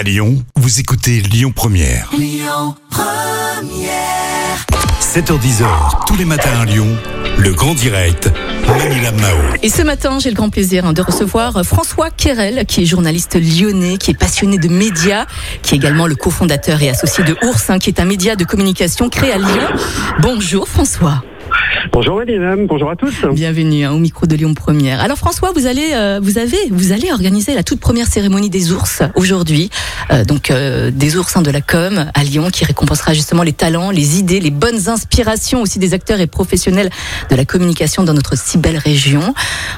À Lyon, vous écoutez Lyon Première. 7h10h, tous les matins à Lyon, le grand direct, Manila Mao. Et ce matin, j'ai le grand plaisir hein, de recevoir François Querel, qui est journaliste lyonnais, qui est passionné de médias, qui est également le cofondateur et associé de Ours, hein, qui est un média de communication créé à Lyon. Bonjour François. Bonjour mesdames, bonjour à tous. Bienvenue hein, au micro de Lyon Première. Alors François, vous allez, euh, vous avez, vous allez organiser la toute première cérémonie des ours aujourd'hui, Euh, donc euh, des ours hein, de la com à Lyon, qui récompensera justement les talents, les idées, les bonnes inspirations aussi des acteurs et professionnels de la communication dans notre si belle région.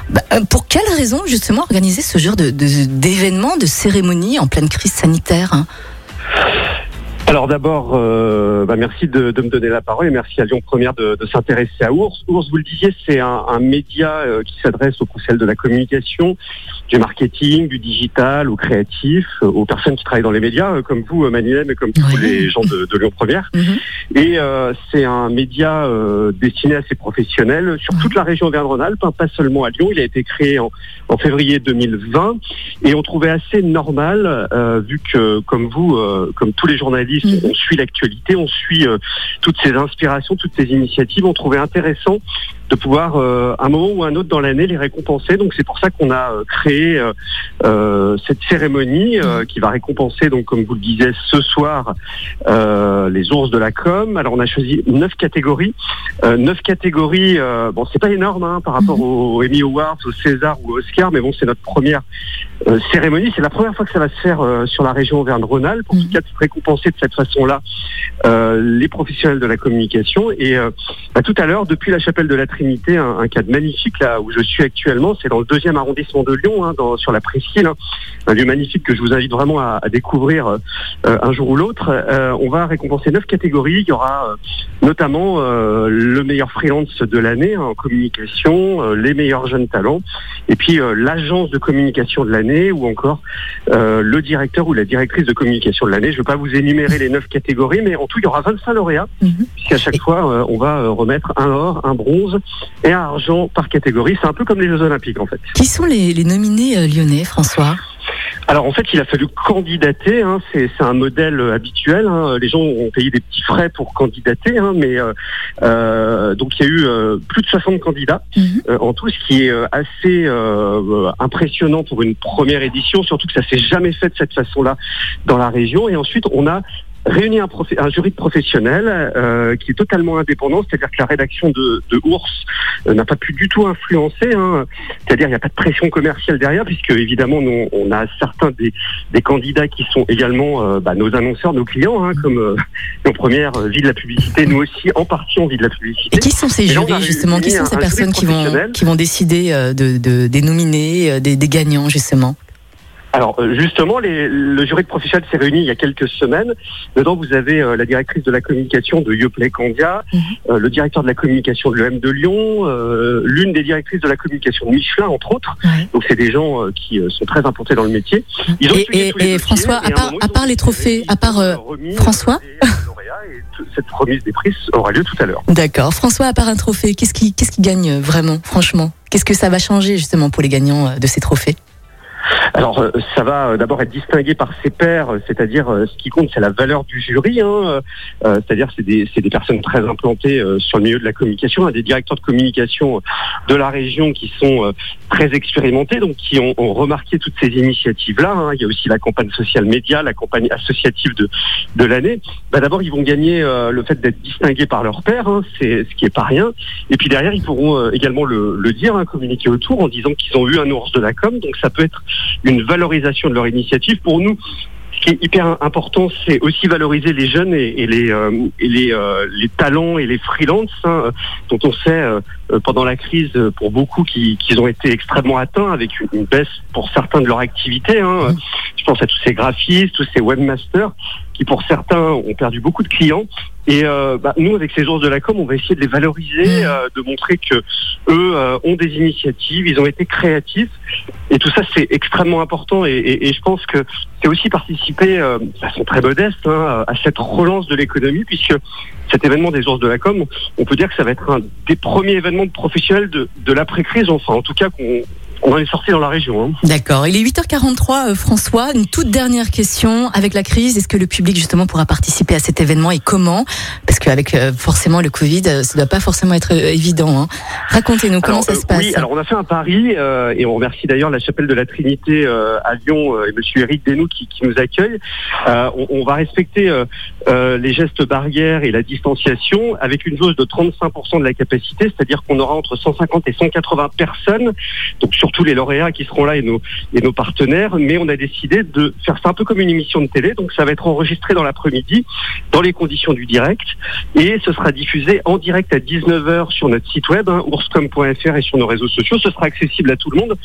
Bah, pour quelle raison justement organiser ce genre de de- d'événements, de, cérémonies en pleine crise sanitaire hein? Alors d'abord, euh, bah, merci de, me donner la parole et merci à Lyon Première de, s'intéresser à Ours. Ours, vous le disiez, c'est un, média euh, qui s'adresse aux professionnels de la communication, du marketing, du digital, aux créatifs, euh, aux personnes qui travaillent dans les médias, euh, comme vous, euh, Manilem, et comme tous les gens de, de Lyon Première. Mhm. Et euh, c'est un média euh, destiné à ces professionnels sur toute la région Auvergne-Rhône-Alpes, hein, pas seulement à Lyon. Il a été créé en, en février 2020 et on trouvait assez normal, euh, vu que comme vous, euh, comme tous les journalistes, Mhm. on suit l'actualité, on suit euh, toutes ces inspirations, toutes ces initiatives, on trouvait intéressant de pouvoir, euh, un moment ou un autre dans l'année, les récompenser. Donc c'est pour ça qu'on a euh, créé euh, cette cérémonie euh, qui va récompenser, donc comme vous le disiez, ce soir, les ours de la com. Alors on a choisi neuf catégories. Neuf catégories, bon c'est pas énorme hein, par rapport aux Emmy Awards, aux César ou aux Oscars, mais bon c'est notre première cérémonie. C'est la première fois que ça va se faire sur la région Auvergne-Rhône-Alpes. Mhm. tout cas, de récompenser de cette façon-là les professionnels de la communication. Et bah, tout à l'heure, depuis la chapelle de la Trinité, un, un cadre magnifique là où je suis actuellement, c'est dans le deuxième arrondissement de Lyon, hein, dans, sur la Presqu'île, hein. un lieu magnifique que je vous invite vraiment à, à découvrir euh, euh, un jour ou l'autre. Euh, on va récompenser neuf catégories. Il y aura notamment le meilleur freelance de l'année hein, en communication, les meilleurs jeunes talents, et puis l'agence de communication de l'année, ou encore le directeur ou la directrice de communication de l'année. Je ne vais pas vous énumérer les neuf catégories, mais en tout, il y aura 25 lauréats, Mhm. puisqu'à chaque fois, on va remettre un or, un bronze et un argent par catégorie. C'est un peu comme les Jeux Olympiques, en fait. Qui sont les, les nominés euh, lyonnais, François? Alors en fait, il a fallu candidater. Hein, c'est un modèle euh, habituel. hein. Les gens ont payé des petits frais pour candidater, hein, mais euh, donc il y a eu euh, plus de 60 candidats Mhm. euh, en tout, ce qui est assez impressionnant pour une première édition. Surtout que ça s'est jamais fait de cette façon-là dans la région. Et ensuite, on a réuni un, un jury de professionnels euh, qui est totalement indépendant, c'est-à-dire que la rédaction de, de Ours euh, n'a pas pu du tout influencer, hein. c'est-à-dire il n'y a pas de pression commerciale derrière, puisque évidemment nous, on a certains des, des candidats qui sont également euh, bah, nos annonceurs, nos clients, hein, comme euh, nos premières euh, vie de la publicité, nous aussi en partie on vit de la publicité. Et qui sont ces jurys justement? Qui sont ces personnes qui vont qui vont décider de, de des nominés, euh, des, des gagnants justement? Alors euh, justement, les- le jury de professionnels s'est réuni il y a quelques semaines. Dedans, vous avez euh, la directrice de la communication de Yoplait Candia, Mhm. euh, le directeur de la communication de l'EM de Lyon, euh, l'une des directrices de la communication de Michelin, entre autres. Donc c'est des gens euh, qui euh, sont très implantés dans le métier. Ils ont Et- et- tous les et dossiers, François, à et un part- moment, à part les trophées, à part, euh, François? et cette remise des prix aura lieu tout à l'heure. D'accord. François, à part un trophée, qu'est-ce qui qu'est-ce qui gagne vraiment, franchement? Qu'est-ce que ça va changer justement pour les gagnants de ces trophées? Alors, euh, ça va euh, d'abord être distingué par ses pairs, euh, c'est-à-dire ce qui compte, c'est la valeur du jury. Hein, c'est-à-dire, c'est des, des personnes très implantées sur le milieu de la communication, hein, des directeurs de communication de la région qui sont très expérimentés, donc qui ont, ont remarqué toutes ces initiatives-là. hein. Il y a aussi la campagne sociale média, la campagne associative de, de l'année. Bah, d'abord, ils vont gagner le fait d'être distingués par leurs pairs, hein, c'est ce qui est pas rien. Et puis derrière, ils pourront également le, le dire, hein, communiquer autour en disant qu'ils ont eu un ours de la com. Donc ça peut être une valorisation de leur initiative. Pour nous, ce qui est hyper important, c'est aussi valoriser les jeunes et, et les, euh, et les, euh, les talents et les freelances, hein, dont on sait euh, euh, pendant la crise, pour beaucoup, qui- qu'ils ont été extrêmement atteints avec une, une baisse pour certains de leur activité. Hein. Je pense à tous ces graphistes, tous ces webmasters, qui pour certains ont perdu beaucoup de clients. Et euh, bah, nous, avec ces ours de la com, on va essayer de les valoriser, Mmh. euh, de montrer que eux euh, ont des initiatives, ils ont été créatifs. Et tout ça, c'est extrêmement important. Et, et- et je pense que c'est aussi participer, euh, de façon très modeste, hein, à cette relance de l'économie, puisque cet événement des ours de la com, on peut dire que ça va être un des premiers événements professionnels de, de l'après-crise, enfin en tout cas qu'on on en est sorti dans la région. Hein. D'accord. Il est 8h43, euh, François. Une toute dernière question. Avec la crise, est-ce que le public justement pourra participer à cet événement et comment? Parce qu'avec euh, forcément le Covid, euh, ça ne doit pas forcément être évident. Hein. Racontez-nous comment ça se passe. Oui, alors on a fait un pari et on remercie d'ailleurs la chapelle de la Trinité à Lyon et Monsieur Eric Denou qui, qui nous accueille. On, on, va respecter les gestes barrières et la distanciation avec une jauge de 35% de la capacité, c'est-à-dire qu'on aura entre 150 et 180 personnes, donc surtout les lauréats qui seront là et nos, et nos partenaires, mais on a décidé de faire ça un peu comme une émission de télé, donc ça va être enregistré dans l'après-midi, dans les conditions du direct, et ce sera diffusé en direct à 19h sur notre site web, hein, ourscom.fr et sur nos réseaux sociaux, ce sera accessible à tout le monde.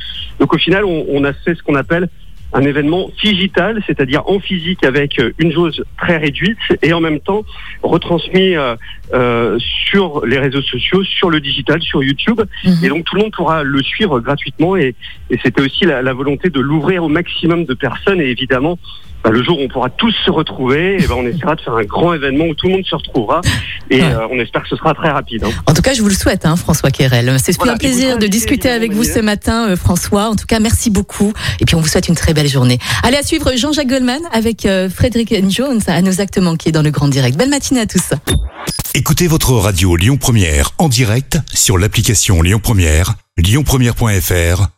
Donc au final, on a fait ce qu'on appelle un événement digital, c'est-à-dire en physique avec euh, une jauge très réduite et en même temps retransmis euh, euh, sur les réseaux sociaux, sur le digital, sur YouTube. Mhm. Et donc tout le monde pourra le suivre gratuitement et, et c'était aussi la, la volonté de l'ouvrir au maximum de personnes et évidemment bah, le jour où on pourra tous se retrouver, et ben, on essaiera de faire un grand événement où tout le monde se retrouvera. Et euh, on espère que ce sera très rapide. Hein. En tout cas, je vous le souhaite, hein, François Kérel. C'est un plaisir de discuter avec vous ce matin, euh, François. En tout cas, merci beaucoup. Et puis, on vous souhaite une très belle journée. Allez à suivre Jean-Jacques Goldman avec euh, Frédéric Jones à nos actes manqués dans le Grand Direct. Belle matinée à tous. Écoutez votre radio Lyon Première en direct sur l'application Lyon Première, lyonpremière.fr